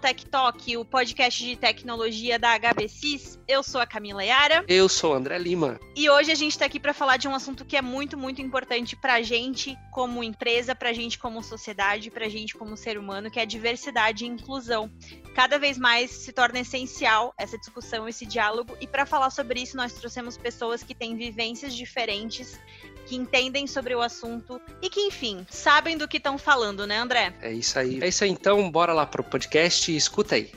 Tech Talk, o podcast de tecnologia da HBCIS. Eu sou a Camila Yara. Eu sou o André Lima. E hoje a gente está aqui para falar de um assunto que é muito, muito importante para a gente como empresa, para a gente como sociedade, para a gente como ser humano, que é diversidade e inclusão. Cada vez mais se torna essencial essa discussão, esse diálogo. E para falar sobre isso, nós trouxemos pessoas que têm vivências diferentes que entendem sobre o assunto e que, enfim, sabem do que estão falando, né, André? É isso aí. É isso aí, então, bora lá pro podcast e escuta aí.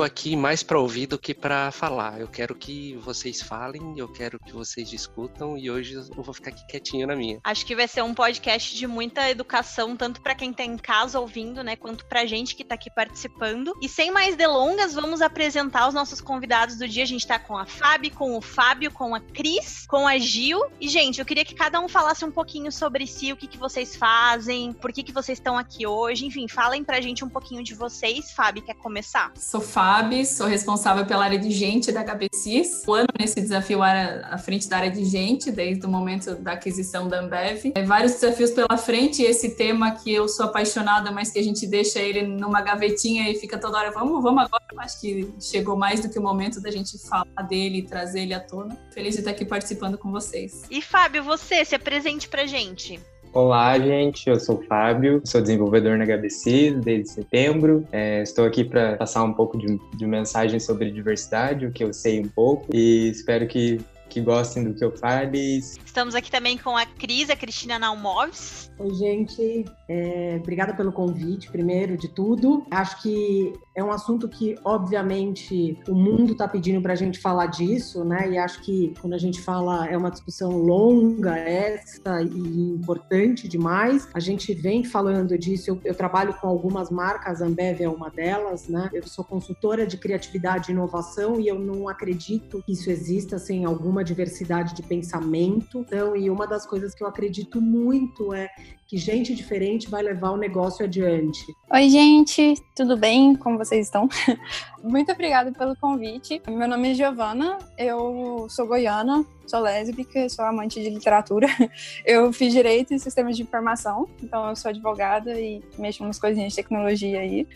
Tô aqui mais para ouvir do que para falar. Eu quero que vocês falem, eu quero que vocês discutam e hoje eu vou ficar aqui quietinho na minha. Acho que vai ser um podcast de muita educação, tanto para quem tá em casa ouvindo, né, quanto pra gente que tá aqui participando. E sem mais delongas, vamos apresentar os nossos convidados do dia. A gente tá com a Fábio, com o Fábio, com a Cris, com a Gil. E, gente, eu queria que cada um falasse um pouquinho sobre si, o que, que vocês fazem, por que, que vocês estão aqui hoje. Enfim, falem pra gente um pouquinho de vocês. Fábio, quer começar? Sou Fábio sou responsável pela área de gente da HBCIS. Um ano nesse desafio à frente da área de gente, desde o momento da aquisição da Ambev. É, vários desafios pela frente, esse tema que eu sou apaixonada, mas que a gente deixa ele numa gavetinha e fica toda hora, vamos, vamos agora. Acho que chegou mais do que o momento da gente falar dele e trazer ele à tona. Feliz de estar aqui participando com vocês. E Fábio, você, se apresente pra gente. Olá, gente. Eu sou o Fábio, sou desenvolvedor na HBC desde setembro. É, estou aqui para passar um pouco de, de mensagem sobre diversidade, o que eu sei um pouco, e espero que que gostem do que eu fale. Estamos aqui também com a Cris, a Cristina Naumoves. Oi, gente. É, obrigada pelo convite, primeiro de tudo. Acho que é um assunto que, obviamente, o mundo está pedindo para a gente falar disso, né? E acho que quando a gente fala, é uma discussão longa, essa e importante demais. A gente vem falando disso. Eu, eu trabalho com algumas marcas, a Ambev é uma delas, né? Eu sou consultora de criatividade e inovação e eu não acredito que isso exista sem alguma diversidade de pensamento. Então, e uma das coisas que eu acredito muito é que gente diferente vai levar o negócio adiante. Oi, gente, tudo bem? Como vocês estão? Muito obrigada pelo convite. Meu nome é Giovana, eu sou goiana, sou lésbica, sou amante de literatura. Eu fiz direito e sistemas de informação, então eu sou advogada e mexo umas coisinhas de tecnologia aí.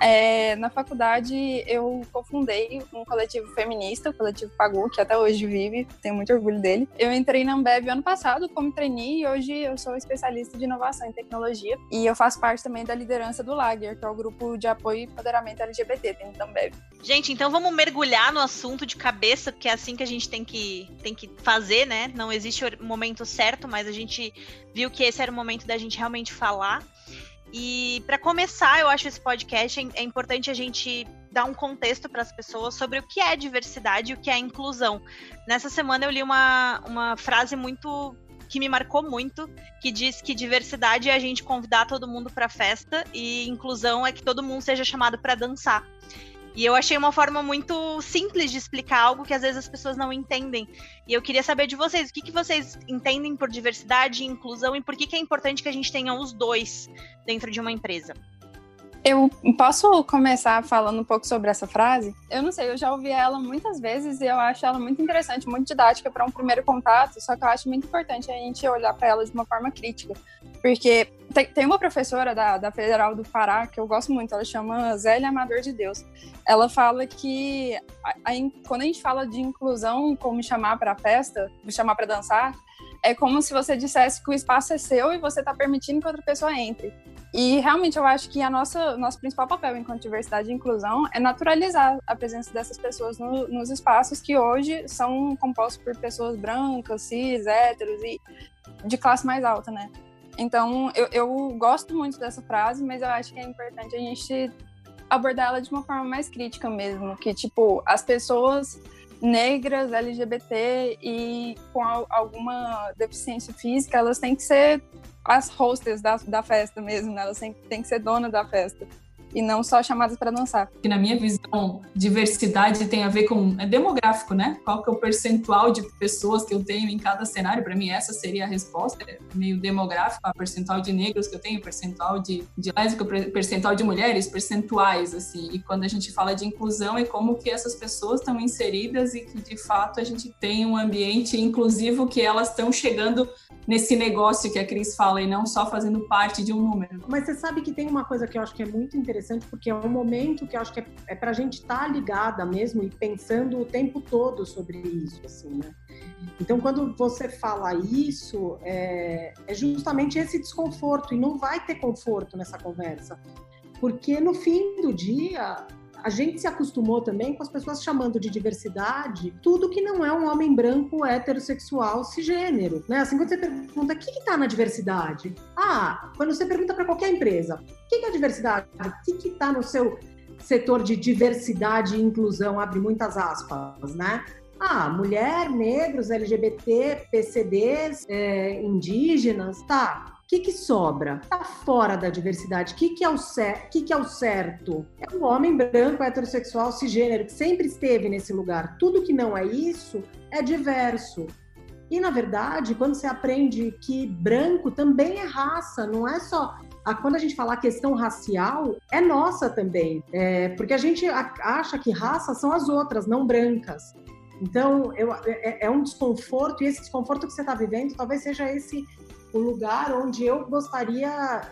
É, na faculdade, eu cofundei um coletivo feminista, o coletivo Pagu, que até hoje vive, tenho muito orgulho dele. Eu entrei na Ambev ano passado como trainee e hoje eu sou especialista de inovação em tecnologia. E eu faço parte também da liderança do Lager, que é o grupo de apoio e empoderamento LGBT dentro da Ambev. Gente, então vamos mergulhar no assunto de cabeça, porque é assim que a gente tem que, tem que fazer, né? Não existe o momento certo, mas a gente viu que esse era o momento da gente realmente falar. E para começar, eu acho esse podcast é, é importante a gente dar um contexto para as pessoas sobre o que é diversidade e o que é inclusão. Nessa semana eu li uma, uma frase muito que me marcou muito, que diz que diversidade é a gente convidar todo mundo para festa e inclusão é que todo mundo seja chamado para dançar. E eu achei uma forma muito simples de explicar algo que às vezes as pessoas não entendem. E eu queria saber de vocês, o que, que vocês entendem por diversidade e inclusão e por que, que é importante que a gente tenha os dois dentro de uma empresa? Eu posso começar falando um pouco sobre essa frase? Eu não sei, eu já ouvi ela muitas vezes e eu acho ela muito interessante, muito didática para um primeiro contato, só que eu acho muito importante a gente olhar para ela de uma forma crítica. Porque tem, tem uma professora da, da Federal do Pará que eu gosto muito, ela chama Zélia Amador de Deus. Ela fala que a, a, quando a gente fala de inclusão, como chamar para a festa, chamar para dançar, é como se você dissesse que o espaço é seu e você está permitindo que outra pessoa entre. E realmente eu acho que a nossa nosso principal papel enquanto diversidade e inclusão é naturalizar a presença dessas pessoas no, nos espaços que hoje são compostos por pessoas brancas, cis, héteros e de classe mais alta, né? Então eu, eu gosto muito dessa frase, mas eu acho que é importante a gente abordar ela de uma forma mais crítica mesmo, que tipo as pessoas negras, LGBT e com alguma deficiência física, elas têm que ser as hostess da, da festa mesmo, né? Elas têm, têm que ser dona da festa. E não só chamadas para dançar. Que na minha visão, diversidade tem a ver com é demográfico, né? Qual que é o percentual de pessoas que eu tenho em cada cenário? Para mim essa seria a resposta, é meio demográfico, a percentual de negros que eu tenho, percentual de, de lésbico, percentual de mulheres, percentuais assim. E quando a gente fala de inclusão é como que essas pessoas estão inseridas e que de fato a gente tem um ambiente inclusivo que elas estão chegando nesse negócio que a Cris fala e não só fazendo parte de um número. Mas você sabe que tem uma coisa que eu acho que é muito interessante, porque é um momento que eu acho que é, é para a gente estar tá ligada mesmo e pensando o tempo todo sobre isso, assim, né? Então, quando você fala isso, é, é justamente esse desconforto, e não vai ter conforto nessa conversa, porque no fim do dia, a gente se acostumou também com as pessoas chamando de diversidade tudo que não é um homem branco heterossexual cisgênero, né? Assim, quando você pergunta o que está na diversidade? Ah, quando você pergunta para qualquer empresa, o que, que é diversidade? O que está no seu setor de diversidade e inclusão? Abre muitas aspas, né? Ah, mulher, negros, LGBT, PCDs, é, indígenas, tá que, que sobra? Tá fora da diversidade. O que, que, é o cer que, que é o certo? É um homem branco, heterossexual, cisgênero, que sempre esteve nesse lugar. Tudo que não é isso é diverso. E, na verdade, quando você aprende que branco também é raça, não é só quando a gente falar questão racial, é nossa também. É, porque a gente acha que raça são as outras, não brancas. Então, eu, é, é, um desconforto, e esse desconforto que você está vivendo talvez seja esse o lugar onde eu gostaria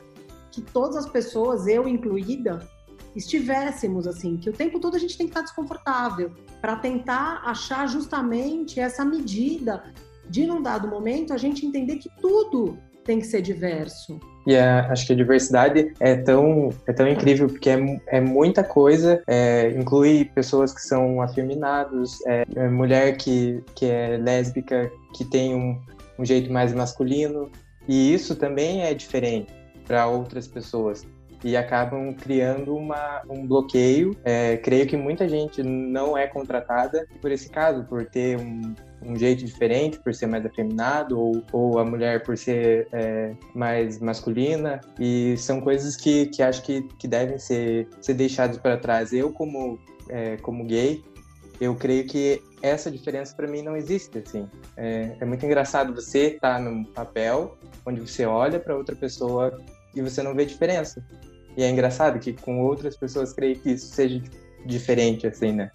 que todas as pessoas, eu incluída, estivéssemos assim, que o tempo todo a gente tem que estar desconfortável para tentar achar justamente essa medida de num dado momento a gente entender que tudo tem que ser diverso. E a, acho que a diversidade é tão, é tão incrível, porque é, é muita coisa, é, inclui pessoas que são afeminados, é, é mulher que, que é lésbica, que tem um, um jeito mais masculino, e isso também é diferente para outras pessoas e acabam criando uma, um bloqueio. É, creio que muita gente não é contratada por esse caso, por ter um, um jeito diferente, por ser mais afeminado, ou, ou a mulher por ser é, mais masculina. E são coisas que, que acho que, que devem ser, ser deixadas para trás. Eu, como, é, como gay, eu creio que essa diferença para mim não existe, assim. É, é muito engraçado você estar tá num papel onde você olha para outra pessoa e você não vê diferença. E é engraçado que com outras pessoas creio que isso seja diferente, assim, né?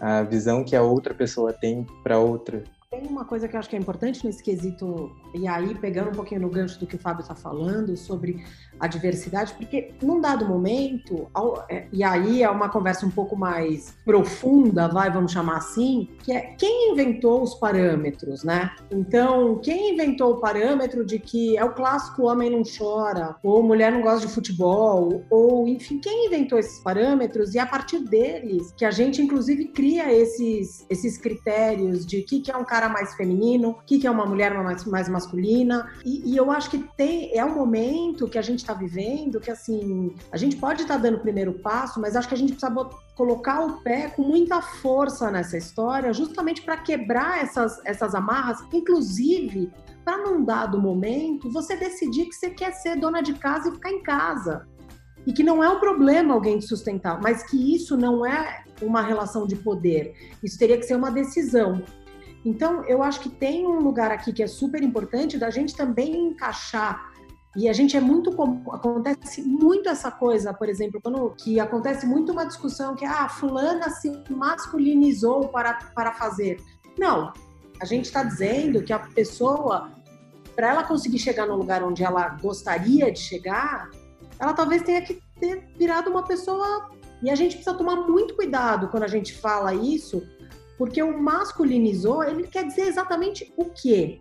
A visão que a outra pessoa tem para outra tem uma coisa que eu acho que é importante nesse quesito, e aí pegando um pouquinho no gancho do que o Fábio está falando sobre a diversidade, porque num dado momento, é, e aí é uma conversa um pouco mais profunda, vai, vamos chamar assim, que é quem inventou os parâmetros, né? Então, quem inventou o parâmetro de que é o clássico homem não chora, ou mulher não gosta de futebol, ou enfim, quem inventou esses parâmetros e a partir deles que a gente inclusive cria esses, esses critérios de que, que é um cara mais feminino, o que, que é uma mulher mais, mais masculina. E, e, eu acho que tem, é um momento que a gente está vivendo que, assim, a gente pode estar tá dando o primeiro passo, mas acho que a gente precisa colocar o pé com muita força nessa história, justamente para quebrar essas, essas amarras, inclusive para num dado momento você decidir que você quer ser dona de casa e ficar em casa. E que não é um problema alguém te sustentar, mas que isso não é uma relação de poder. Isso teria que ser uma decisão. Então, eu acho que tem um lugar aqui que é super importante da gente também encaixar e a gente é muito acontece muito essa coisa, por exemplo, quando que acontece muito uma discussão que ah, fulana se masculinizou para para fazer. Não, a gente está dizendo que a pessoa para ela conseguir chegar no lugar onde ela gostaria de chegar, ela talvez tenha que ter virado uma pessoa e a gente precisa tomar muito cuidado quando a gente fala isso, porque o masculinizou, ele quer dizer exatamente o quê?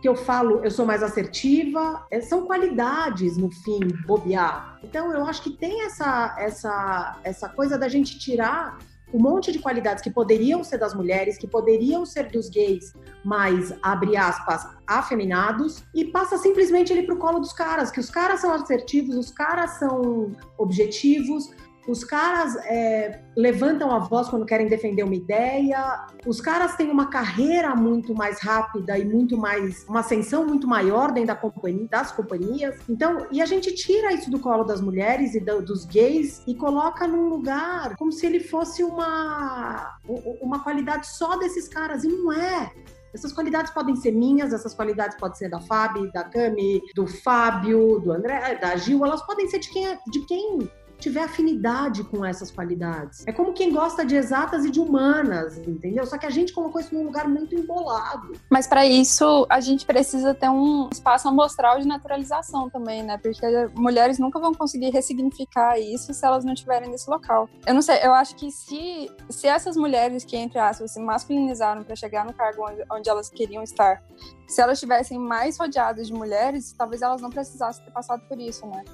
Que eu falo, eu sou mais assertiva, é, são qualidades no fim, bobear. Então eu acho que tem essa essa essa coisa da gente tirar um monte de qualidades que poderiam ser das mulheres, que poderiam ser dos gays, mas, abre aspas, afeminados, e passa simplesmente ele pro colo dos caras, que os caras são assertivos, os caras são objetivos, os caras é, levantam a voz quando querem defender uma ideia, os caras têm uma carreira muito mais rápida e muito mais, uma ascensão muito maior dentro da companhia, das companhias. Então, e a gente tira isso do colo das mulheres e do, dos gays e coloca num lugar como se ele fosse uma, uma qualidade só desses caras, e não é. Essas qualidades podem ser minhas, essas qualidades podem ser da Fábio, da Cami, do Fábio, do André, da Gil, elas podem ser de quem, é, de quem tiver afinidade com essas qualidades. É como quem gosta de exatas e de humanas, entendeu? Só que a gente colocou isso num lugar muito embolado. Mas para isso, a gente precisa ter um espaço amostral de naturalização também, né? Porque mulheres nunca vão conseguir ressignificar isso se elas não estiverem nesse local. Eu não sei, eu acho que se, se essas mulheres que, entre aspas, se masculinizaram para chegar no cargo onde, onde elas queriam estar, se elas estivessem mais rodeadas de mulheres, talvez elas não precisassem ter passado por isso, né?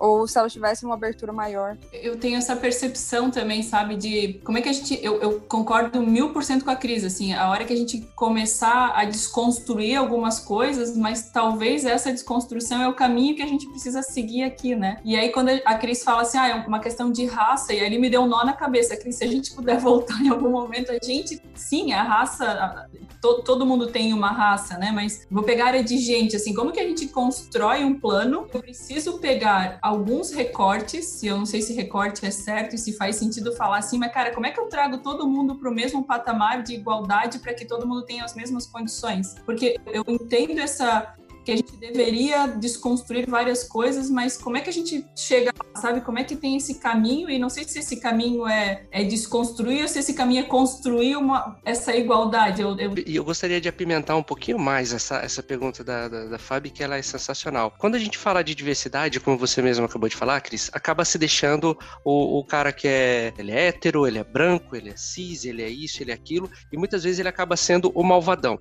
Ou se ela tivesse uma abertura maior. Eu tenho essa percepção também, sabe, de como é que a gente. Eu, eu concordo mil por cento com a Cris, assim, a hora que a gente começar a desconstruir algumas coisas, mas talvez essa desconstrução é o caminho que a gente precisa seguir aqui, né? E aí, quando a Cris fala assim, ah, é uma questão de raça, e ali me deu um nó na cabeça, Cris, se a gente puder voltar em algum momento, a gente, sim, a raça, todo, todo mundo tem uma raça, né? Mas vou pegar a área de gente, assim, como que a gente constrói um plano? Eu preciso pegar alguns recortes, e eu não sei se recorte é certo e se faz sentido falar assim, mas cara, como é que eu trago todo mundo para o mesmo patamar de igualdade para que todo mundo tenha as mesmas condições? Porque eu entendo essa que a gente deveria desconstruir várias coisas, mas como é que a gente chega, sabe? Como é que tem esse caminho? E não sei se esse caminho é, é desconstruir ou se esse caminho é construir uma, essa igualdade. Eu, eu... E eu gostaria de apimentar um pouquinho mais essa, essa pergunta da, da, da Fábio, que ela é sensacional. Quando a gente fala de diversidade, como você mesmo acabou de falar, Cris, acaba se deixando o, o cara que é, ele é hétero, ele é branco, ele é cis, ele é isso, ele é aquilo, e muitas vezes ele acaba sendo o malvadão.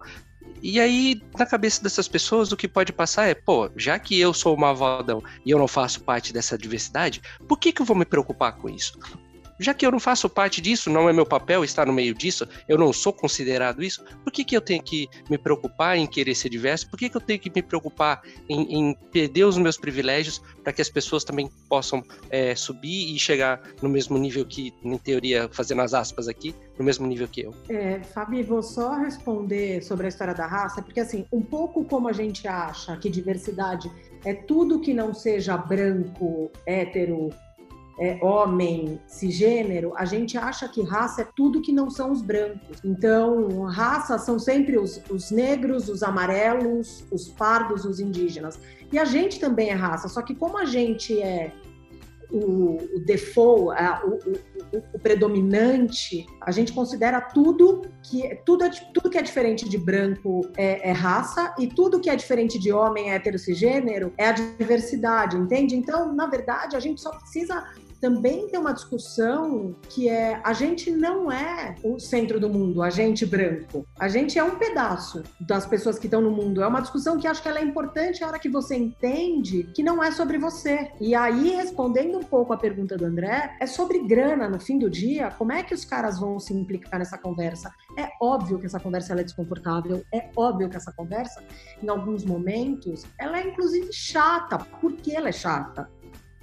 E aí, na cabeça dessas pessoas, o que pode passar é, pô, já que eu sou o malvadão e eu não faço parte dessa diversidade, por que, que eu vou me preocupar com isso? Já que eu não faço parte disso, não é meu papel estar no meio disso, eu não sou considerado isso, por que, que eu tenho que me preocupar em querer ser diverso? Por que, que eu tenho que me preocupar em, em perder os meus privilégios para que as pessoas também possam é, subir e chegar no mesmo nível que, em teoria, fazendo as aspas aqui, no mesmo nível que eu? É, Fabi, vou só responder sobre a história da raça, porque assim, um pouco como a gente acha que diversidade é tudo que não seja branco, hétero, é, homem, cisgênero, a gente acha que raça é tudo que não são os brancos. Então, raça são sempre os, os negros, os amarelos, os pardos, os indígenas. E a gente também é raça, só que como a gente é o, o default, o, o, o, predominante, a gente considera tudo que tudo, é, tudo que é diferente de branco é, é, raça e tudo que é diferente de homem é heterocigênero é a diversidade, entende? Então, na verdade, a gente só precisa também tem uma discussão que é a gente não é o centro do mundo, a gente branco. A gente é um pedaço das pessoas que estão no mundo. É uma discussão que acho que ela é importante a hora que você entende que não é sobre você. E aí, respondendo um pouco a pergunta do André, é sobre grana no fim do dia. Como é que os caras vão se implicar nessa conversa? É óbvio que essa conversa é desconfortável, é óbvio que essa conversa, em alguns momentos, ela é inclusive chata. Por que ela é chata?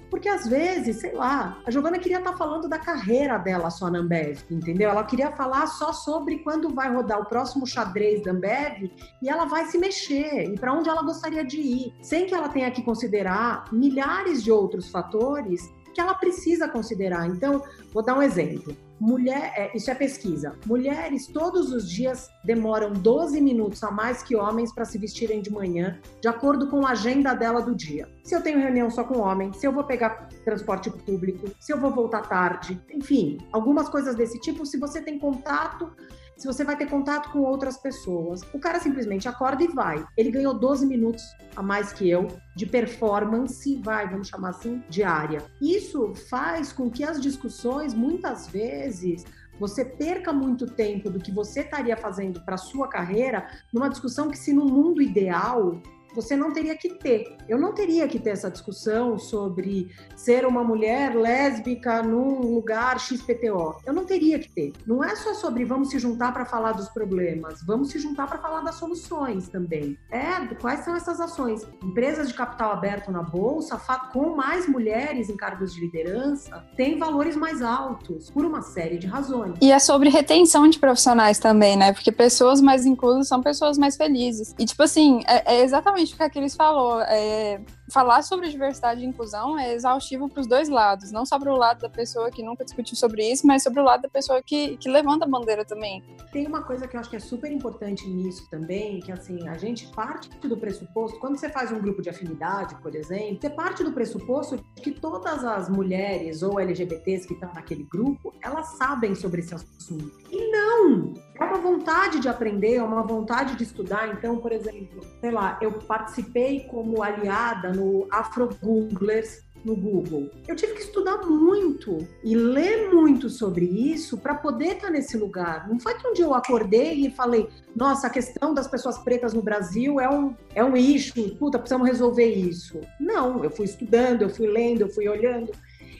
Porque às vezes, sei lá, a Giovana queria estar tá falando da carreira dela só na Ambev, entendeu? Ela queria falar só sobre quando vai rodar o próximo xadrez da Ambev e ela vai se mexer e para onde ela gostaria de ir, sem que ela tenha que considerar milhares de outros fatores que ela precisa considerar. Então, vou dar um exemplo. Mulher, é, isso é pesquisa. Mulheres todos os dias demoram 12 minutos a mais que homens para se vestirem de manhã, de acordo com a agenda dela do dia. Se eu tenho reunião só com homem, se eu vou pegar transporte público, se eu vou voltar tarde, enfim, algumas coisas desse tipo. Se você tem contato se você vai ter contato com outras pessoas. O cara simplesmente acorda e vai. Ele ganhou 12 minutos a mais que eu de performance, vai, vamos chamar assim, diária. Isso faz com que as discussões, muitas vezes, você perca muito tempo do que você estaria fazendo para sua carreira numa discussão que se no mundo ideal você não teria que ter. Eu não teria que ter essa discussão sobre ser uma mulher lésbica num lugar XPTO. Eu não teria que ter. Não é só sobre vamos se juntar para falar dos problemas, vamos se juntar para falar das soluções também. É, quais são essas ações? Empresas de capital aberto na bolsa, com mais mulheres em cargos de liderança, têm valores mais altos, por uma série de razões. E é sobre retenção de profissionais também, né? Porque pessoas mais inclusas são pessoas mais felizes. E, tipo assim, é, é exatamente o que Cris falou. É, falar sobre diversidade e inclusão é exaustivo para os dois lados, não só para o lado da pessoa que nunca discutiu sobre isso, mas sobre o lado da pessoa que, que levanta a bandeira também. Tem uma coisa que eu acho que é super importante nisso também, que assim, a gente parte do pressuposto, quando você faz um grupo de afinidade, por exemplo, você parte do pressuposto que todas as mulheres ou LGBTs que estão naquele grupo, elas sabem sobre esse assunto. E não! É uma vontade de aprender, é uma vontade de estudar. Então, por exemplo, sei lá, eu participei como aliada no Afro Googlers no Google. Eu tive que estudar muito e ler muito sobre isso para poder estar nesse lugar. Não foi que um dia eu acordei e falei, nossa, a questão das pessoas pretas no Brasil é um, é um issue, puta, precisamos resolver isso. Não, eu fui estudando, eu fui lendo, eu fui olhando.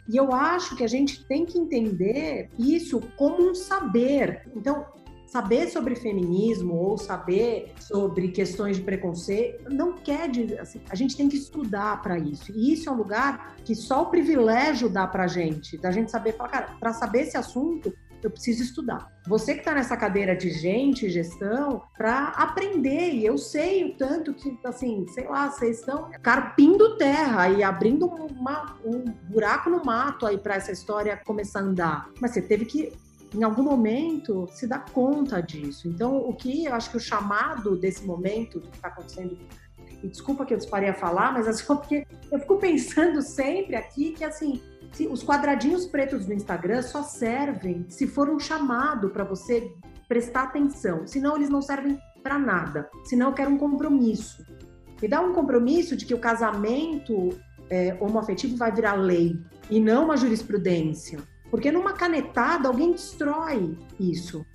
E eu acho que a gente tem que entender isso como um saber. Então, saber sobre feminismo ou saber sobre questões de preconceito não quer dizer assim, a gente tem que estudar para isso. E isso é um lugar que só o privilégio dá para gente, da gente saber falar, cara, para saber esse assunto eu preciso estudar. Você que está nessa cadeira de gente, gestão, para aprender. E eu sei o tanto que, assim, sei lá, vocês estão carpindo terra e abrindo uma, um buraco no mato aí para essa história começar a andar. Mas você teve que em algum momento se dá conta disso. Então, o que eu acho que o chamado desse momento do que está acontecendo, e desculpa que eu disparei a falar, mas é só porque eu fico pensando sempre aqui que assim, os quadradinhos pretos do Instagram só servem se for um chamado para você prestar atenção, senão eles não servem para nada. Senão eu quero um compromisso. Me dá um compromisso de que o casamento é, homoafetivo vai virar lei e não uma jurisprudência porque numa canetada alguém destrói isso.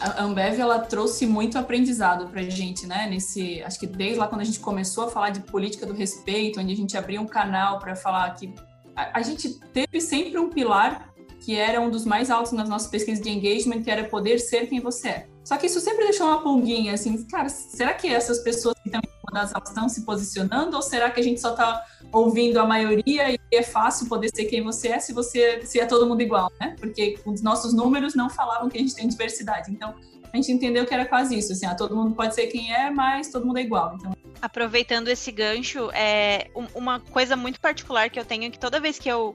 A Ambev ela trouxe muito aprendizado para a gente, né? Nesse, acho que desde lá quando a gente começou a falar de política do respeito, onde a gente abriu um canal para falar que a, a, gente teve sempre um pilar que era um dos mais altos nas nossas pesquisas de engagement, que era poder ser quem você é. Só que isso sempre deixou uma pulguinha assim, cara, será que essas pessoas que estão elas estão se posicionando ou será que a gente só está ouvindo a maioria e é fácil poder ser quem você é se você se é todo mundo igual, né? Porque os nossos números não falavam que a gente tem diversidade. Então, a gente entendeu que era quase isso, assim, ah, todo mundo pode ser quem é, mas todo mundo é igual. Então, aproveitando esse gancho, é uma coisa muito particular que eu tenho é que toda vez que eu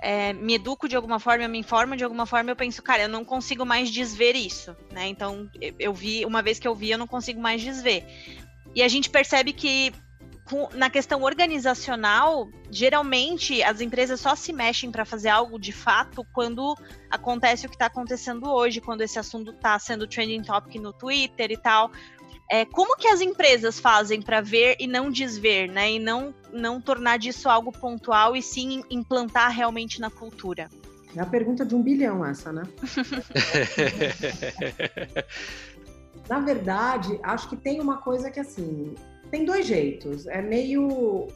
é, me educo de alguma forma, eu me informo de alguma forma, eu penso, cara, eu não consigo mais desver isso, né? Então, eu vi, uma vez que eu vi, eu não consigo mais desver. E a gente percebe que na questão organizacional, geralmente as empresas só se mexem para fazer algo de fato quando acontece o que está acontecendo hoje, quando esse assunto está sendo trending topic no Twitter e tal. É, como que as empresas fazem para ver e não desver, né? E não, não tornar disso algo pontual e sim implantar realmente na cultura? É a pergunta de um bilhão essa, né? na verdade, acho que tem uma coisa que assim, tem dois jeitos. É meio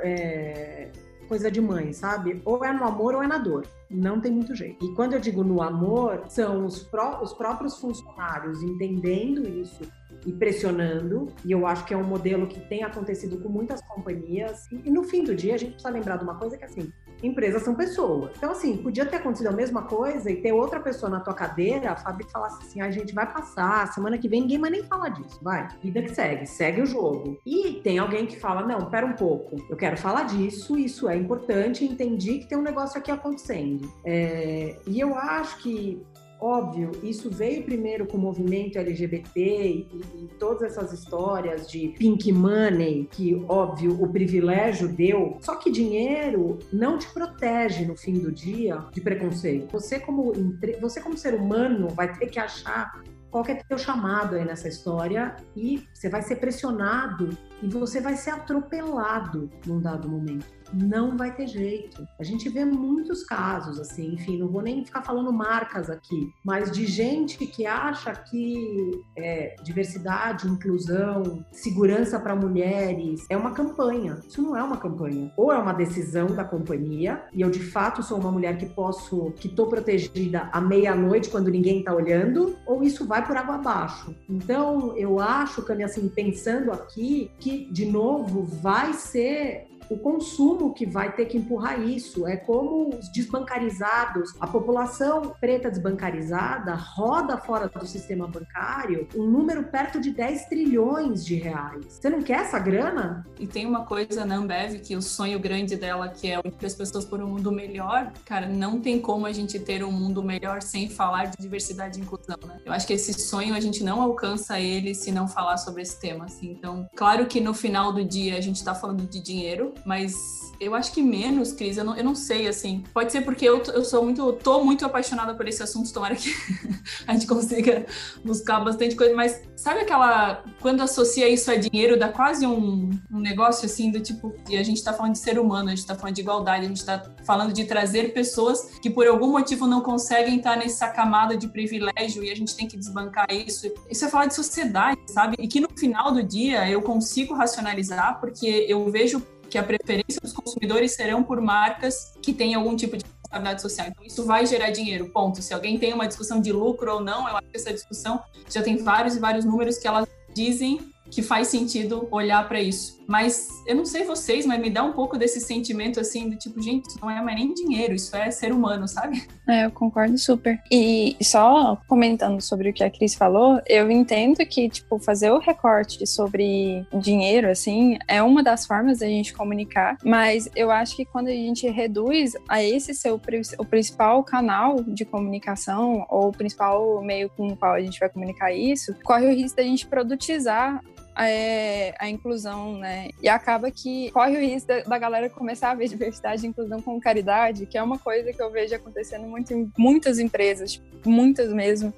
é, coisa de mãe, sabe? Ou é no amor ou é na dor. Não tem muito jeito. E quando eu digo no amor, são os, pró os próprios funcionários entendendo isso e pressionando, e eu acho que é um modelo que tem acontecido com muitas companhias. E, e no fim do dia, a gente precisa lembrar de uma coisa que assim, empresas são pessoas. Então, assim, podia ter acontecido a mesma coisa e ter outra pessoa na tua cadeira, a Fábio falasse assim: a gente vai passar, semana que vem ninguém vai nem falar disso, vai. Vida que segue, segue o jogo. E tem alguém que fala: não, pera um pouco, eu quero falar disso, isso é importante, entendi que tem um negócio aqui acontecendo. É, e eu acho que Óbvio, isso veio primeiro com o movimento LGBT e, e, todas essas histórias de pink money, que, óbvio, o privilégio deu. Só que dinheiro não te protege no fim do dia de preconceito. Você, como, você, como ser humano, vai ter que achar qual é teu chamado aí nessa história e você vai ser pressionado e você vai ser atropelado num dado momento. Não vai ter jeito. A gente vê muitos casos, assim, enfim, não vou nem ficar falando marcas aqui, mas de gente que acha que é, diversidade, inclusão, segurança para mulheres é uma campanha. Isso não é uma campanha. Ou é uma decisão da companhia, e eu de fato sou uma mulher que posso, que estou protegida à meia-noite quando ninguém está olhando, ou isso vai por água abaixo. Então, eu acho, Cami, assim, pensando aqui, que, de novo, vai ser o consumo que vai ter que empurrar isso. É como os desbancarizados, a população preta desbancarizada roda fora do sistema bancário um número perto de 10 trilhões de reais. Você não quer essa grana? E tem uma coisa na Ambev que o sonho grande dela, que é que as pessoas por um mundo melhor, cara, não tem como a gente ter um mundo melhor sem falar de diversidade e inclusão, né? Eu acho que esse sonho a gente não alcança ele se não falar sobre esse tema, assim. Então, claro que no final do dia a gente está falando de dinheiro, mas eu acho que menos, Cris, eu não, eu não sei, assim. Pode ser porque eu, eu sou muito, tô muito apaixonada por esse assunto, tomara que a gente consiga buscar bastante coisa, mas sabe aquela, quando associa isso a dinheiro, dá quase um, um negócio assim do tipo, e a gente tá falando de ser humano, a gente tá falando de igualdade, a gente tá falando de trazer pessoas que por algum motivo não conseguem estar nessa camada de privilégio e a gente tem que desbancar isso. Isso é falar de sociedade, sabe? E que no final do dia eu consigo racionalizar porque eu vejo que a preferência dos consumidores serão por marcas que têm algum tipo de responsabilidade social. Então, isso vai gerar dinheiro, ponto. Se alguém tem uma discussão de lucro ou não, eu acho que essa discussão já tem vários e vários números que elas dizem que faz sentido olhar para isso. Mas eu não sei vocês, mas me dá um pouco desse sentimento assim, do tipo, gente, isso não é mais nem dinheiro, isso é ser humano, sabe? É, eu concordo super. E só comentando sobre o que a Cris falou, eu entendo que, tipo, fazer o recorte sobre dinheiro, assim, é uma das formas da gente comunicar, mas eu acho que quando a gente reduz a esse ser o, principal canal de comunicação, ou o principal meio com o qual a gente vai comunicar isso, corre o risco da gente produtizar é, a inclusão, né? E acaba que corre o risco da, da, galera começar a ver diversidade e inclusão como caridade, que é uma coisa que eu vejo acontecendo muito em muitas empresas, muitas mesmo.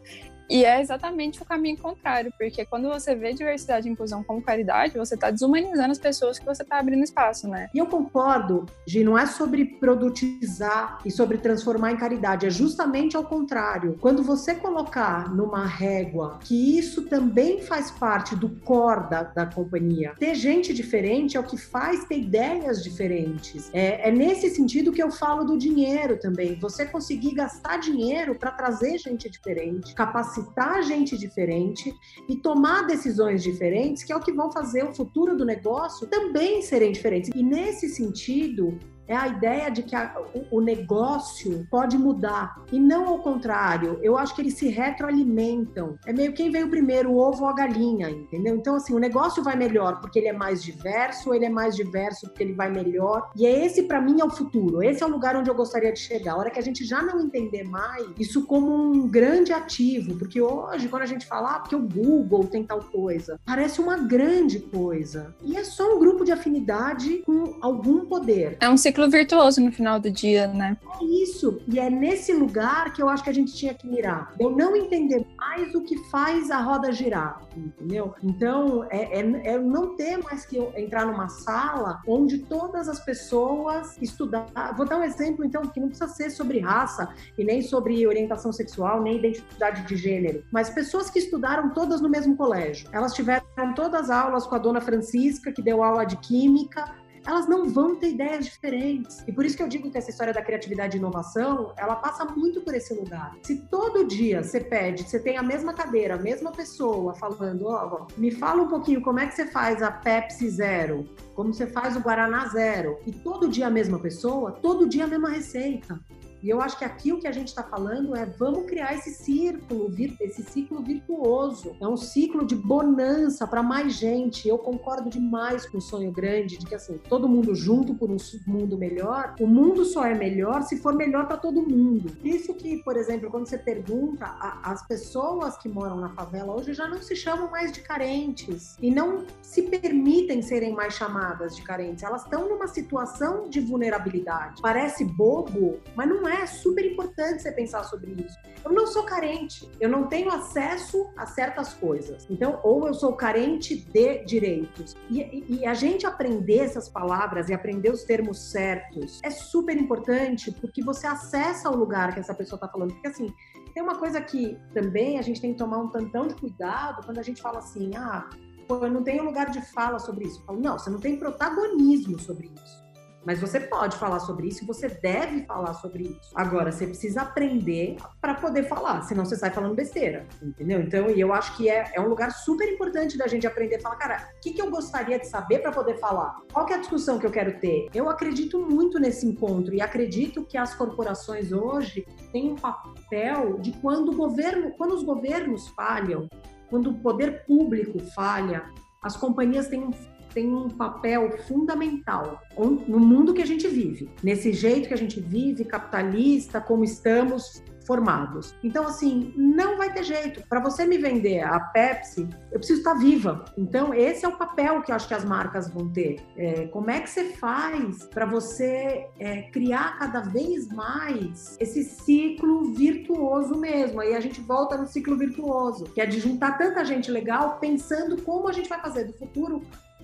E é exatamente o caminho contrário, porque quando você vê diversidade e inclusão como caridade, você está desumanizando as pessoas que você está abrindo espaço, né? E eu concordo, Gi, não é sobre produtizar e sobre transformar em caridade, é justamente ao contrário. Quando você colocar numa régua que isso também faz parte do core da, da companhia, ter gente diferente é o que faz ter ideias diferentes. É, é nesse sentido que eu falo do dinheiro também. Você conseguir gastar dinheiro para trazer gente diferente, capacitar capacitar gente diferente e tomar decisões diferentes, que é o que vão fazer o futuro do negócio também serem diferentes. E nesse sentido, é a ideia de que a, o, negócio pode mudar e não ao contrário. Eu acho que eles se retroalimentam. É meio quem veio primeiro, o ovo ou a galinha, entendeu? Então, assim, o negócio vai melhor porque ele é mais diverso, ele é mais diverso porque ele vai melhor. E é esse, para mim, é o futuro. Esse é o lugar onde eu gostaria de chegar. A hora que a gente já não entender mais isso como um grande ativo, porque hoje, quando a gente fala, ah, porque o Google tem tal coisa, parece uma grande coisa. E é só um grupo de afinidade com algum poder. É um ciclo ciclo virtuoso no final do dia, né? É isso. E é nesse lugar que eu acho que a gente tinha que mirar. Eu não entender mais o que faz a roda girar, entendeu? Então, é, é, é não ter mais que entrar numa sala onde todas as pessoas estudar. Vou dar um exemplo, então, que não precisa ser sobre raça e nem sobre orientação sexual, nem identidade de gênero, mas pessoas que estudaram todas no mesmo colégio. Elas tiveram todas aulas com a dona Francisca, que deu aula de química, elas não vão ter ideias diferentes. E por isso que eu digo que essa história da criatividade e inovação, ela passa muito por esse lugar. Se todo dia você pede, você tem a mesma cadeira, a mesma pessoa falando, ó, oh, me fala um pouquinho como é que você faz a Pepsi Zero, como você faz o Guaraná Zero, e todo dia a mesma pessoa, todo dia a mesma receita. E eu acho que aqui o que a gente está falando é vamos criar esse círculo, esse ciclo virtuoso. É um ciclo de bonança para mais gente. Eu concordo demais com o sonho grande de que assim, todo mundo junto por um mundo melhor. O mundo só é melhor se for melhor para todo mundo. Isso que, por exemplo, quando você pergunta, a, as pessoas que moram na favela hoje já não se chamam mais de carentes e não se permitem serem mais chamadas de carentes. Elas estão numa situação de vulnerabilidade. Parece bobo, mas não é é super importante você pensar sobre isso. Eu não sou carente, eu não tenho acesso a certas coisas. Então, ou eu sou carente de direitos. E, e a gente aprender essas palavras e aprender os termos certos é super importante porque você acessa o lugar que essa pessoa está falando. Porque assim, tem uma coisa que também a gente tem que tomar um tantão de cuidado quando a gente fala assim, ah, eu não tenho lugar de fala sobre isso. Eu falo, não, você não tem protagonismo sobre isso. Mas você pode falar sobre isso você deve falar sobre isso. Agora, você precisa aprender para poder falar, senão você sai falando besteira, entendeu? Então, e eu acho que é, é um lugar super importante da gente aprender a falar, cara, o que, que eu gostaria de saber para poder falar? Qual é a discussão que eu quero ter? Eu acredito muito nesse encontro e acredito que as corporações hoje têm um papel de quando o governo, quando os governos falham, quando o poder público falha, as companhias têm um tem um papel fundamental no mundo que a gente vive, nesse jeito que a gente vive, capitalista, como estamos formados. Então, assim, não vai ter jeito. Para você me vender a Pepsi, eu preciso estar viva. Então, esse é o papel que eu acho que as marcas vão ter. É, como é que você faz para você é, criar cada vez mais esse ciclo virtuoso mesmo? Aí a gente volta no ciclo virtuoso, que é de juntar tanta gente legal pensando como a gente vai fazer do futuro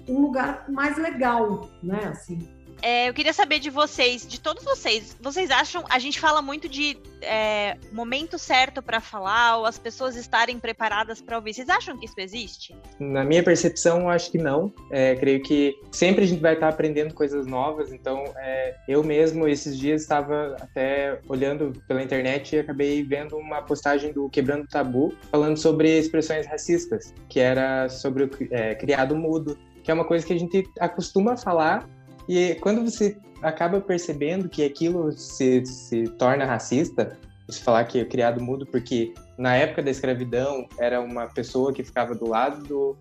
um lugar mais legal, né? Assim. É, eu queria saber de vocês, de todos vocês, vocês acham, a gente fala muito de é, momento certo para falar, ou as pessoas estarem preparadas para ouvir. Vocês acham que isso existe? Na minha percepção, acho que não. É, creio que sempre a gente vai estar aprendendo coisas novas, então é, eu mesmo, esses dias, estava até olhando pela internet e acabei vendo uma postagem do Quebrando Tabu, falando sobre expressões racistas, que era sobre o é, criado mudo, que é uma coisa que a gente acostuma a falar e quando você acaba percebendo que aquilo se, se torna racista, você falar que é criado mudo porque na época da escravidão era uma pessoa que ficava do lado do,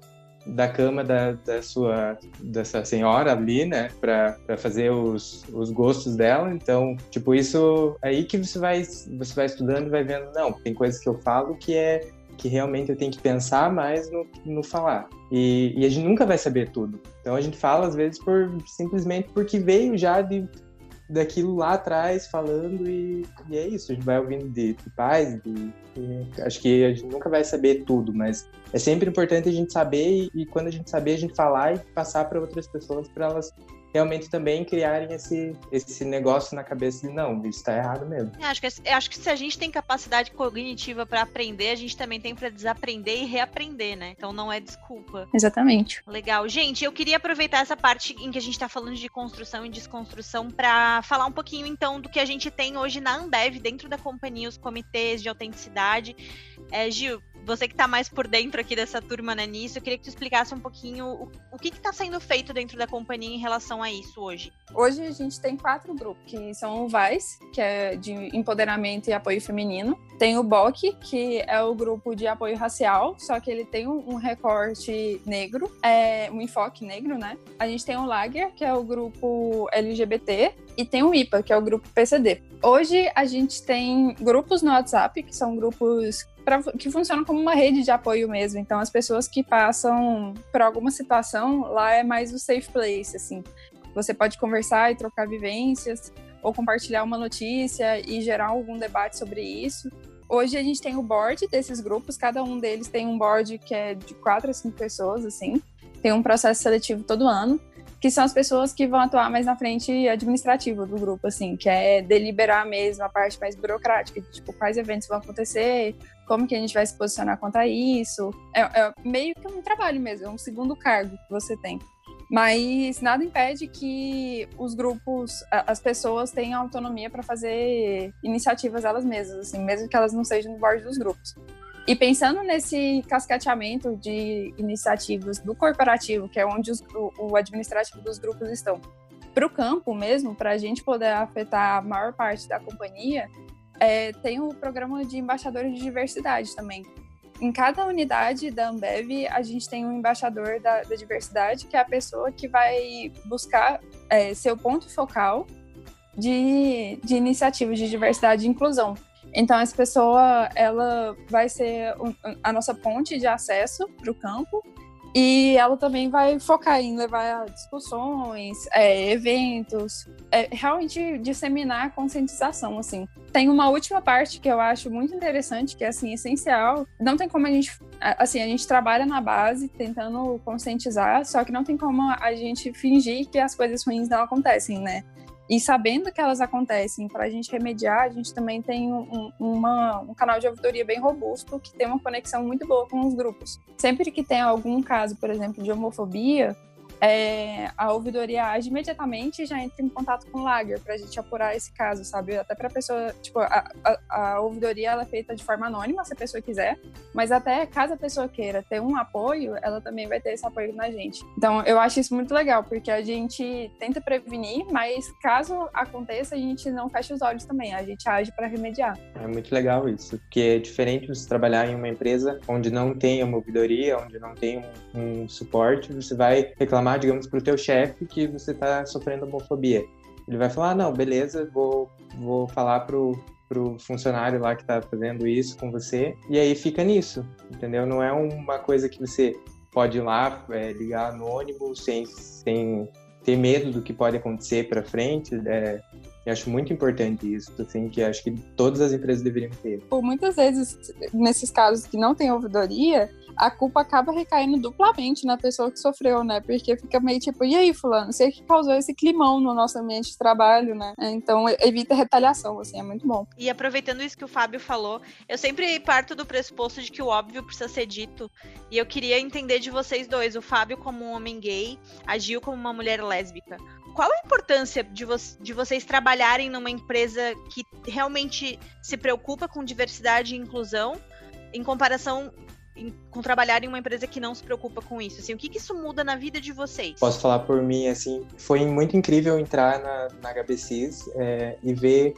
da cama da, da sua dessa senhora ali, né, para fazer os, os gostos dela. Então, tipo, isso aí que você vai você vai estudando e vai vendo, não, tem coisas que eu falo que é que realmente eu tenho que pensar mais no, no falar. E, e, a gente nunca vai saber tudo. Então a gente fala às vezes por simplesmente porque veio já de daquilo lá atrás falando e, e é isso. A gente vai ouvindo de, de pais, de, de, acho que a gente nunca vai saber tudo, mas é sempre importante a gente saber e, e quando a gente saber a gente falar e passar para outras pessoas para elas realmente também criarem esse, esse negócio na cabeça de não, isso está errado mesmo. Eu acho, que, eu acho que se a gente tem capacidade cognitiva para aprender, a gente também tem para desaprender e reaprender, né? Então não é desculpa. Exatamente. Legal. Gente, eu queria aproveitar essa parte em que a gente está falando de construção e desconstrução para falar um pouquinho então do que a gente tem hoje na Ambev, dentro da companhia, os comitês de autenticidade. É, Gil, você que está mais por dentro aqui dessa turma né, nisso, eu queria que tu explicasse um pouquinho o, o que está sendo feito dentro da companhia em relação a isso hoje. Hoje a gente tem quatro grupos, que são o VAIS, que é de empoderamento e apoio feminino. Tem o BOC, que é o grupo de apoio racial, só que ele tem um, recorte negro, é, um enfoque negro, né? A gente tem o Lager, que é o grupo LGBT, e tem o IPA, que é o grupo PCD. Hoje a gente tem grupos no WhatsApp, que são grupos pra, que funcionam como uma rede de apoio mesmo. Então, as pessoas que passam por alguma situação, lá é mais o safe place, assim. Você pode conversar e trocar vivências, ou compartilhar uma notícia e gerar algum debate sobre isso. Hoje a gente tem o board desses grupos, cada um deles tem um board que é de quatro a cinco pessoas, assim. Tem um processo seletivo todo ano que são as pessoas que vão atuar mais na frente administrativa do grupo, assim, que é deliberar mesmo a parte mais burocrática, tipo, quais eventos vão acontecer, como que a gente vai se posicionar contra isso. É, é meio que um trabalho mesmo, é um segundo cargo que você tem. Mas nada impede que os grupos, as pessoas tenham autonomia para fazer iniciativas elas mesmas, assim, mesmo que elas não sejam no board dos grupos. E pensando nesse cascateamento de iniciativas do corporativo, que é onde os, o, o administrativo dos grupos estão, para o campo mesmo, para a gente poder afetar a maior parte da companhia, é, tem o programa de embaixadores de diversidade também. Em cada unidade da Ambev, a gente tem um embaixador da, da diversidade, que é a pessoa que vai buscar é, ser o ponto focal de, de iniciativas de diversidade e inclusão. Então, essa pessoa, ela vai ser a nossa ponte de acesso para o campo E ela também vai focar em levar discussões, é, eventos, é, realmente disseminar a conscientização, assim. Tem uma última parte que eu acho muito interessante, que é, assim, essencial. Não tem como a gente... Assim, a gente trabalha na base tentando conscientizar, só que não tem como a gente fingir que as coisas ruins não acontecem, né? E sabendo que elas acontecem, para a gente remediar, a gente também tem um, uma, um canal de ouvidoria bem robusto que tem uma conexão muito boa com os grupos. Sempre que tem algum caso, por exemplo, de homofobia, é, a ouvidoria age imediatamente e já entra em contato com o Lager para a gente apurar esse caso, sabe? Até para a pessoa, tipo, a, a, a, ouvidoria ela é feita de forma anônima, se a pessoa quiser, mas até caso a pessoa queira ter um apoio, ela também vai ter esse apoio na gente. Então, eu acho isso muito legal, porque a gente tenta prevenir, mas caso aconteça, a gente não fecha os olhos também, a gente age para remediar. É muito legal isso, porque é diferente você trabalhar em uma empresa onde não tem uma ouvidoria, onde não tem um, um suporte, você vai reclamar reclamar, digamos, para o teu chefe que você está sofrendo homofobia. Ele vai falar, ah, não, beleza, vou, vou falar pro, pro funcionário lá que está fazendo isso com você. E aí fica nisso, entendeu? Não é uma coisa que você pode ir lá, é, ligar anônimo, sem, sem ter medo do que pode acontecer para frente. É, eu acho muito importante isso, assim, que acho que todas as empresas deveriam ter. Por muitas vezes, nesses casos que não tem ouvidoria, a culpa acaba recaindo duplamente na pessoa que sofreu, né? Porque fica meio tipo, e aí, fulano, você que causou esse climão no nosso ambiente de trabalho, né? Então evita retaliação, assim, é muito bom. E aproveitando isso que o Fábio falou, eu sempre parto do pressuposto de que o óbvio precisa ser dito. E eu queria entender de vocês dois, o Fábio como um homem gay, agiu como uma mulher lésbica qual a importância de, vo de, vocês trabalharem numa empresa que realmente se preocupa com diversidade e inclusão, em comparação em, com trabalhar em uma empresa que não se preocupa com isso? Assim, o que, que isso muda na vida de vocês? Posso falar por mim, assim, foi muito incrível entrar na, na HBCs é, e ver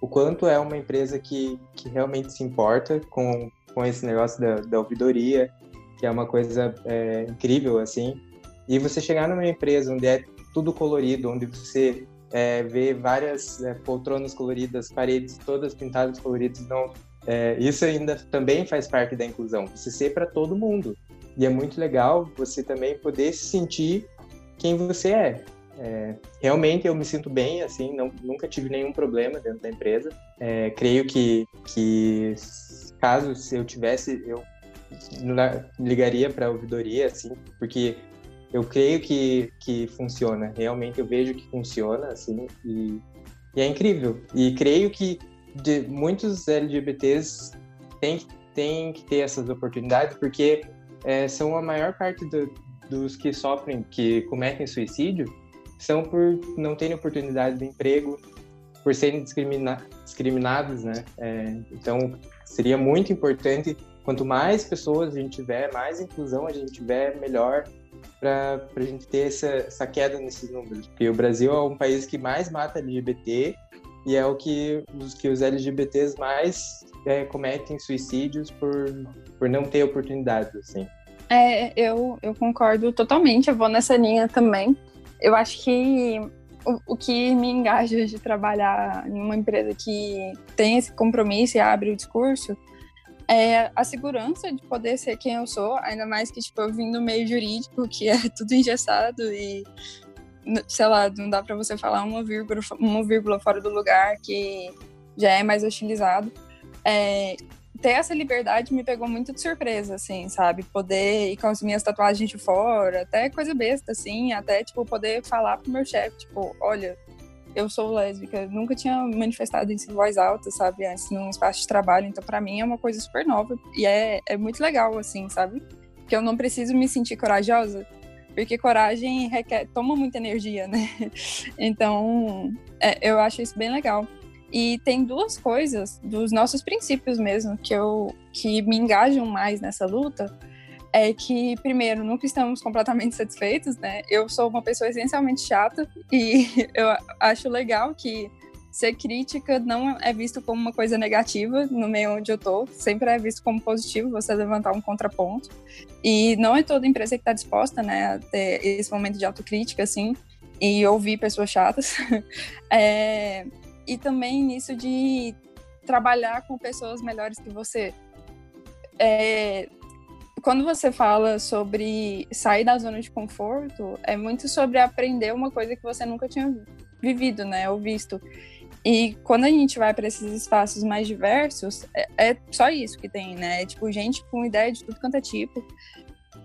o quanto é uma empresa que, que realmente se importa com, com esse negócio da, da ouvidoria, que é uma coisa é, incrível, assim. E você chegar numa empresa onde é tudo colorido, onde você é, vê várias poltronas coloridas, paredes todas pintadas coloridas, não é, isso ainda também faz parte da inclusão, você ser para todo mundo. E é muito legal você também poder se sentir quem você é. é. realmente eu me sinto bem, assim, não, nunca tive nenhum problema dentro da empresa. É, creio que, que caso se eu tivesse, eu ligaria para a ouvidoria, assim, porque eu creio que, que funciona. Realmente eu vejo que funciona, assim, e, e é incrível. E creio que de, muitos LGBTs têm, têm que ter essas oportunidades, porque é, são a maior parte do, dos que sofrem, que cometem suicídio, são por não terem oportunidade de emprego, por serem discrimina discriminados, né? É, então, seria muito importante, quanto mais pessoas a gente tiver, mais inclusão a gente tiver, melhor para a gente ter essa, essa queda nesses números. Porque o Brasil é um país que mais mata LGBT e é o que os, que os LGBTs mais é, cometem suicídios por, por não ter oportunidades, assim. É, eu, eu concordo totalmente, eu vou nessa linha também. Eu acho que o, o que me engaja de trabalhar em uma empresa que tem esse compromisso e abre o discurso é a segurança de poder ser quem eu sou, ainda mais que tipo, eu vim do meio jurídico, que é tudo engessado e sei lá, não dá para você falar uma vírgula, uma vírgula fora do lugar que já é mais hostilizado. É, ter essa liberdade me pegou muito de surpresa, assim, sabe? Poder ir com as minhas tatuagens de fora, até coisa besta, assim, até, tipo, poder falar pro meu chefe, tipo, olha, eu sou lésbica, nunca tinha manifestado isso em voz alta, sabe, antes num espaço de trabalho, então para mim é uma coisa super nova e é, é muito legal, assim, sabe? Que eu não preciso me sentir corajosa, porque coragem requer, toma muita energia, né? Então, é, eu acho isso bem legal. E tem duas coisas dos nossos princípios mesmo que eu que me engajam mais nessa luta, é que, primeiro, nunca estamos completamente satisfeitos, né? Eu sou uma pessoa essencialmente chata e eu acho legal que ser crítica não é visto como uma coisa negativa no meio onde eu tô, sempre é visto como positivo você levantar um contraponto. E não é toda empresa que está disposta, né, a ter esse momento de autocrítica, assim, e ouvir pessoas chatas. é, e também nisso de trabalhar com pessoas melhores que você. É, quando você fala sobre sair da zona de conforto, é muito sobre aprender uma coisa que você nunca tinha vivido, né, ou visto. E quando a gente vai para esses espaços mais diversos, é, é, só isso que tem, né? É, tipo, gente com ideia de tudo quanto é tipo.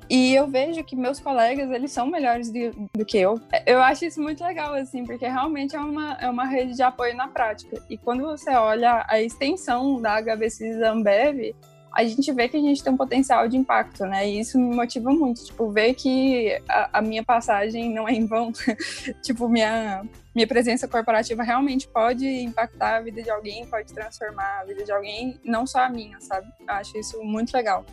E eu vejo que meus colegas, eles são melhores do, do, que eu. Eu acho isso muito legal, assim, porque realmente é uma, é uma rede de apoio na prática. E quando você olha a extensão da HBC Zambev, a gente vê que a gente tem um potencial de impacto, né? E isso me motiva muito, tipo, ver que a, a minha passagem não é em vão. tipo, minha, minha presença corporativa realmente pode impactar a vida de alguém, pode transformar a vida de alguém, não só a minha, sabe? Eu acho isso muito legal.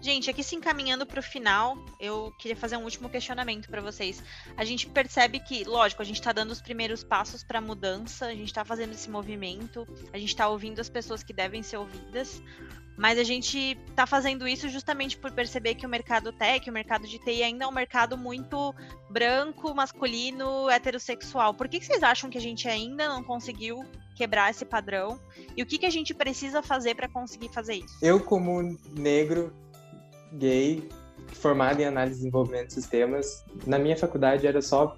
Gente, aqui se encaminhando para o final, eu queria fazer um último questionamento para vocês. A gente percebe que, lógico, a gente está dando os primeiros passos para a mudança, a gente está fazendo esse movimento, a gente está ouvindo as pessoas que devem ser ouvidas, mas a gente está fazendo isso justamente por perceber que o mercado tech, o mercado de TI ainda é um mercado muito branco, masculino, heterossexual. Por que, que vocês acham que a gente ainda não conseguiu quebrar esse padrão? E o que, que a gente precisa fazer para conseguir fazer isso? Eu, como negro, gay, formado em análise e desenvolvimento de sistemas, na minha faculdade era só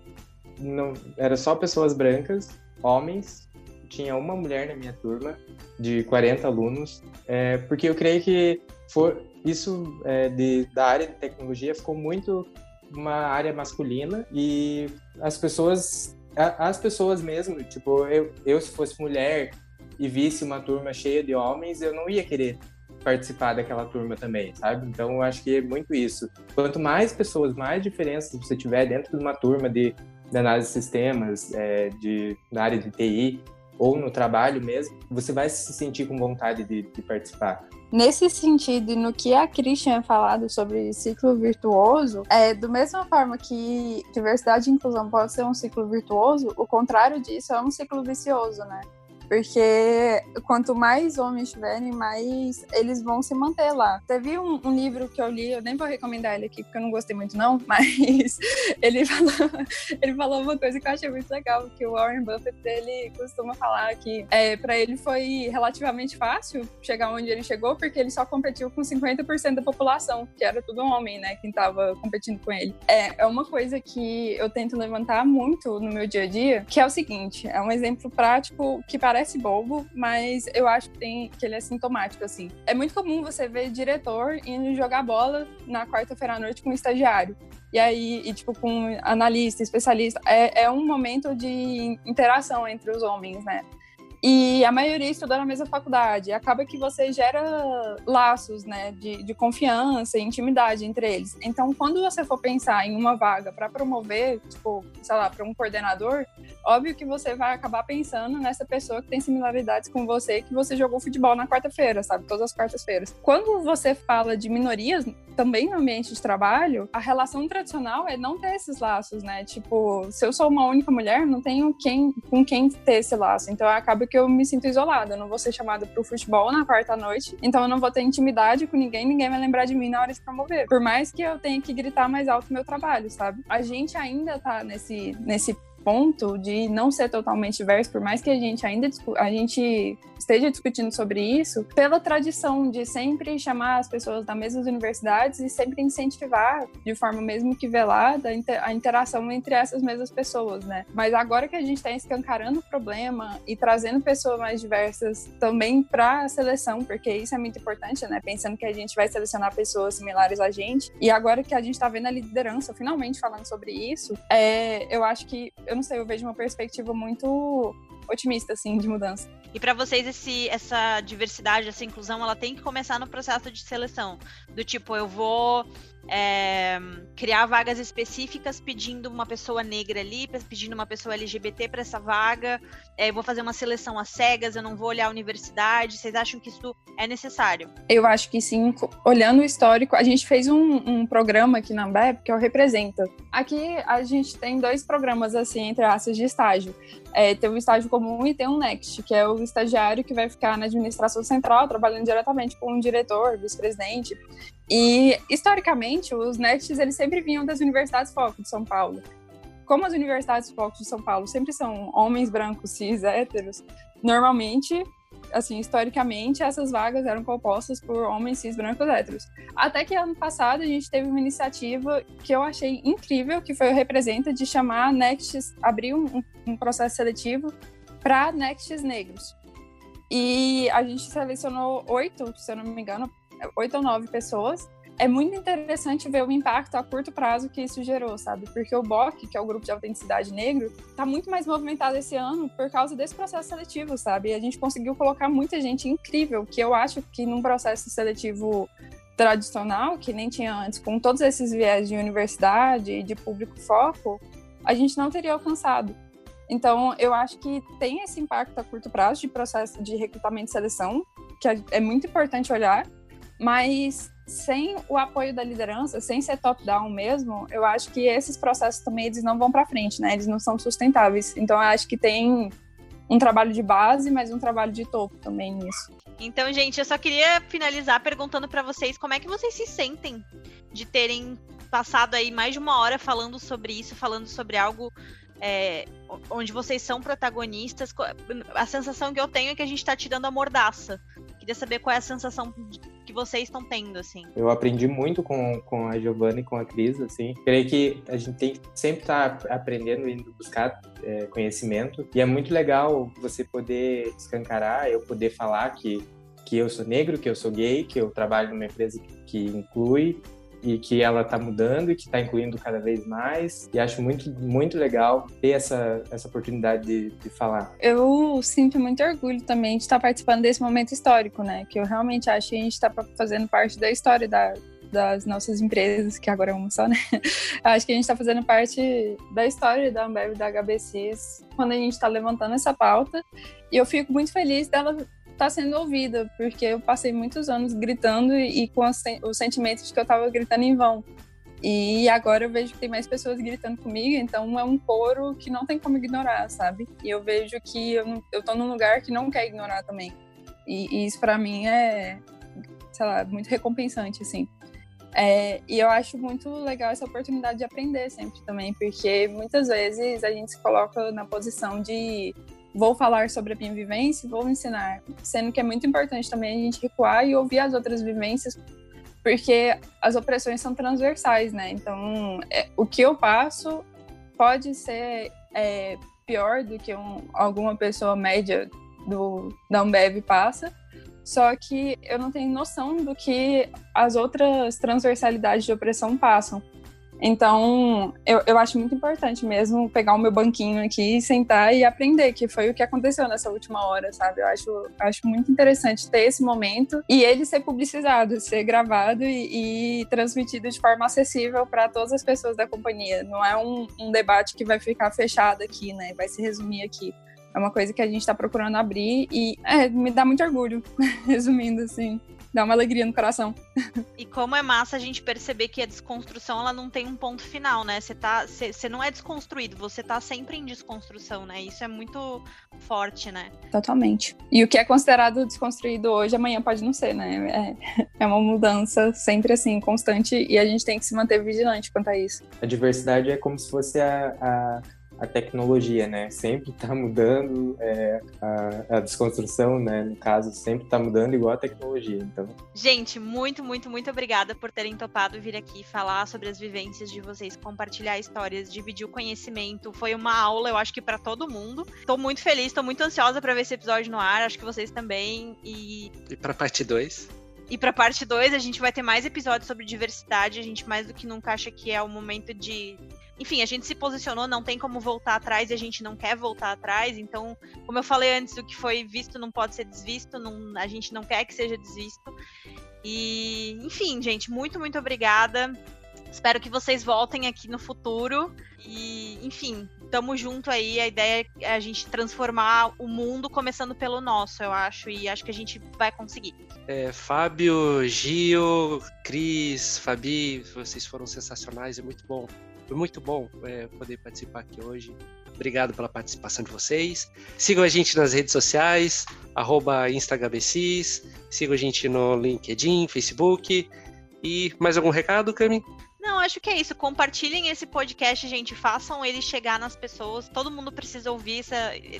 não era só pessoas brancas, homens, tinha uma mulher na minha turma de 40 alunos, é, porque eu creio que for, isso é, de, da área de tecnologia ficou muito uma área masculina e as pessoas as pessoas mesmo, tipo, eu, eu se fosse mulher e visse uma turma cheia de homens, eu não ia querer participar daquela turma também, sabe? Então eu acho que é muito isso. Quanto mais pessoas, mais diferenças você tiver dentro de uma turma de, de análise de sistemas, é, de, na área de TI, ou no trabalho mesmo, você vai se sentir com vontade de, de participar. Nesse sentido, e no que a Christian falado sobre ciclo virtuoso, é do mesma forma que diversidade e inclusão pode ser um ciclo virtuoso, o contrário disso é um ciclo vicioso, né? Porque quanto mais homens tiverem, mais eles vão se manter lá. Teve um, um, livro que eu li, eu nem vou recomendar ele aqui porque eu não gostei muito, não, mas ele falou, ele falou uma coisa que eu achei muito legal, que o Warren Buffett ele costuma falar que é, para ele foi relativamente fácil chegar onde ele chegou, porque ele só competiu com 50% da população, que era tudo homem, né, quem tava competindo com ele. É, é uma coisa que eu tento levantar muito no meu dia a dia, que é o seguinte, é um exemplo prático que parece parece bobo, mas eu acho que, tem, que ele é sintomático, assim. É muito comum você ver diretor indo jogar bola na quarta-feira à noite com um estagiário. E aí, e, tipo, com analista, especialista. É, é um momento de interação entre os homens, né? E a maioria estudou na mesma faculdade. Acaba que você gera laços, né, de, de confiança e intimidade entre eles. Então, quando você for pensar em uma vaga para promover, tipo, sei lá, para um coordenador, óbvio que você vai acabar pensando nessa pessoa que tem similaridades com você, que você jogou futebol na quarta-feira, sabe? Todas as quartas-feiras. Quando você fala de minorias, também no ambiente de trabalho, a relação tradicional é não ter esses laços, né? Tipo, se eu sou uma única mulher, não tenho quem, com quem ter esse laço. Então, acaba que eu me sinto isolada. Eu não vou ser chamada pro futebol na quarta noite, então eu não vou ter intimidade com ninguém, ninguém vai lembrar de mim na hora de promover. Por mais que eu tenha que gritar mais alto meu trabalho, sabe? A gente ainda tá nesse, nesse ponto de não ser totalmente diverso, por mais que a gente ainda a gente esteja discutindo sobre isso, pela tradição de sempre chamar as pessoas da mesmas universidades e sempre incentivar de forma mesmo que velada a interação entre essas mesmas pessoas, né? Mas agora que a gente está escancarando o problema e trazendo pessoas mais diversas também para a seleção, porque isso é muito importante, né? Pensando que a gente vai selecionar pessoas similares a gente e agora que a gente está vendo a liderança finalmente falando sobre isso, é, eu acho que eu eu não sei, eu vejo uma perspectiva muito otimista, assim, de mudança. E para vocês, esse, essa diversidade, essa inclusão, ela tem que começar no processo de seleção. Do tipo, eu vou é, criar vagas específicas pedindo uma pessoa negra ali, pedindo uma pessoa LGBT para essa vaga. É, eu vou fazer uma seleção às cegas, eu não vou olhar a universidade. Vocês acham que isso é necessário? Eu acho que sim. Olhando o histórico, a gente fez um, um programa aqui na Ambep que é o Representa. Aqui a gente tem dois programas, assim, entre aspas, de estágio. É, tem um estágio comum e tem um Next, que é o estagiário que vai ficar na administração central, trabalhando diretamente com um diretor, vice-presidente. E, historicamente, os Nexts eles sempre vinham das universidades foco de São Paulo. Como as universidades foco de São Paulo sempre são homens brancos, cis, héteros, normalmente assim, historicamente, essas vagas eram compostas por homens cis brancos héteros. Até que ano passado a gente teve uma iniciativa que eu achei incrível, que foi o Representa, de chamar Nexts, abrir um, um processo seletivo para Nexts negros. E a gente selecionou oito, se eu não me engano, oito ou nove pessoas é muito interessante ver o impacto a curto prazo que isso gerou, sabe? Porque o BOC, que é o Grupo de Autenticidade Negro, está muito mais movimentado esse ano por causa desse processo seletivo, sabe? E a gente conseguiu colocar muita gente incrível, que eu acho que num processo seletivo tradicional, que nem tinha antes, com todos esses viés de universidade e de público foco, a gente não teria alcançado. Então, eu acho que tem esse impacto a curto prazo de processo de recrutamento e seleção, que é muito importante olhar, mas sem o apoio da liderança, sem ser top-down mesmo, eu acho que esses processos também eles não vão para frente, né? Eles não são sustentáveis. Então, eu acho que tem um trabalho de base, mas um trabalho de topo também nisso. Então, gente, eu só queria finalizar perguntando para vocês como é que vocês se sentem de terem passado aí mais de uma hora falando sobre isso, falando sobre algo é, onde vocês são protagonistas. A sensação que eu tenho é que a gente está tirando a mordaça. Queria saber qual é a sensação vocês estão tendo, assim. Eu aprendi muito com, com a Giovanna e com a Cris, assim. Creio que a gente tem que sempre estar tá aprendendo, indo buscar é, conhecimento. E é muito legal você poder escancarar, eu poder falar que, que eu sou negro, que eu sou gay, que eu trabalho numa empresa que, que inclui e que ela está mudando e que está incluindo cada vez mais. E acho muito, muito legal ter essa, essa oportunidade de, de falar. Eu sinto muito orgulho também de estar participando desse momento histórico, né? Que eu realmente acho que a gente está fazendo parte da história da, das nossas empresas, que agora é uma só, né? Acho que a gente está fazendo parte da história da Ambev da HBCs quando a gente está levantando essa pauta. E eu fico muito feliz dela está sendo ouvida, porque eu passei muitos anos gritando e com o sentimento de que eu estava gritando em vão. E agora eu vejo que tem mais pessoas gritando comigo, então é um coro que não tem como ignorar, sabe? E eu vejo que eu, eu tô num lugar que não quer ignorar também. E, e isso para mim é, sei lá, muito recompensante, assim. É, e eu acho muito legal essa oportunidade de aprender sempre também, porque muitas vezes a gente se coloca na posição de vou falar sobre a minha vivência, vou ensinar, sendo que é muito importante também a gente recuar e ouvir as outras vivências, porque as opressões são transversais, né? Então, é, o que eu passo pode ser é, pior do que um, alguma pessoa média do da Ambev passa, só que eu não tenho noção do que as outras transversalidades de opressão passam. Então, eu, eu acho muito importante mesmo pegar o meu banquinho aqui, sentar e aprender, que foi o que aconteceu nessa última hora, sabe? Eu acho, acho muito interessante ter esse momento e ele ser publicizado, ser gravado e, e transmitido de forma acessível para todas as pessoas da companhia. Não é um, um debate que vai ficar fechado aqui, né? Vai se resumir aqui. É uma coisa que a gente está procurando abrir e é, me dá muito orgulho, resumindo assim dá uma alegria no coração. E como é massa a gente perceber que a desconstrução ela não tem um ponto final, né? Você tá, você não é desconstruído, você tá sempre em desconstrução, né? Isso é muito forte, né? Totalmente. E o que é considerado desconstruído hoje, amanhã pode não ser, né? É, é uma mudança sempre assim, constante, e a gente tem que se manter vigilante quanto a isso. A diversidade é como se fosse a, a a tecnologia, né? Sempre está mudando, é, a, a, desconstrução, né? No caso, sempre está mudando igual a tecnologia. Então. Gente, muito, muito, muito obrigada por terem topado vir aqui falar sobre as vivências de vocês, compartilhar histórias, dividir o conhecimento. Foi uma aula, eu acho que para todo mundo. Estou muito feliz, estou muito ansiosa para ver esse episódio no ar. Acho que vocês também. E, e para parte 2? E para parte 2, a gente vai ter mais episódios sobre diversidade. A gente mais do que nunca acha que é o momento de enfim, a gente se posicionou, não tem como voltar atrás e a gente não quer voltar atrás. Então, como eu falei antes, o que foi visto não pode ser desvisto, não, a gente não quer que seja desvisto. E, enfim, gente, muito, muito obrigada. Espero que vocês voltem aqui no futuro. E, enfim, tamo junto aí. A ideia é a gente transformar o mundo começando pelo nosso, eu acho. E acho que a gente vai conseguir. É, Fábio, Gio, Cris, Fabi, vocês foram sensacionais, é muito bom foi muito bom é, poder participar aqui hoje. Obrigado pela participação de vocês. Sigam a gente nas redes sociais, arroba InstaGBCs. Sigam a gente no LinkedIn, Facebook. E mais algum recado, Cami? Não, acho que é isso. Compartilhem esse podcast, gente. Façam ele chegar nas pessoas. Todo mundo precisa ouvir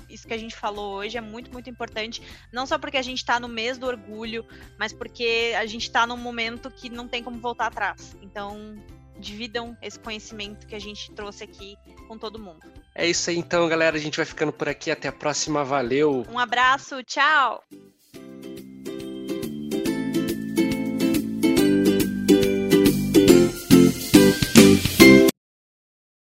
isso que a gente falou hoje. É muito, muito importante. Não só porque a gente está no mês do orgulho, mas porque a gente está num momento que não tem como voltar atrás. Então, dividam esse conhecimento que a gente trouxe aqui com todo mundo. É isso aí então, galera. A gente vai ficando por aqui. Até a próxima. Valeu. Um abraço. Tchau.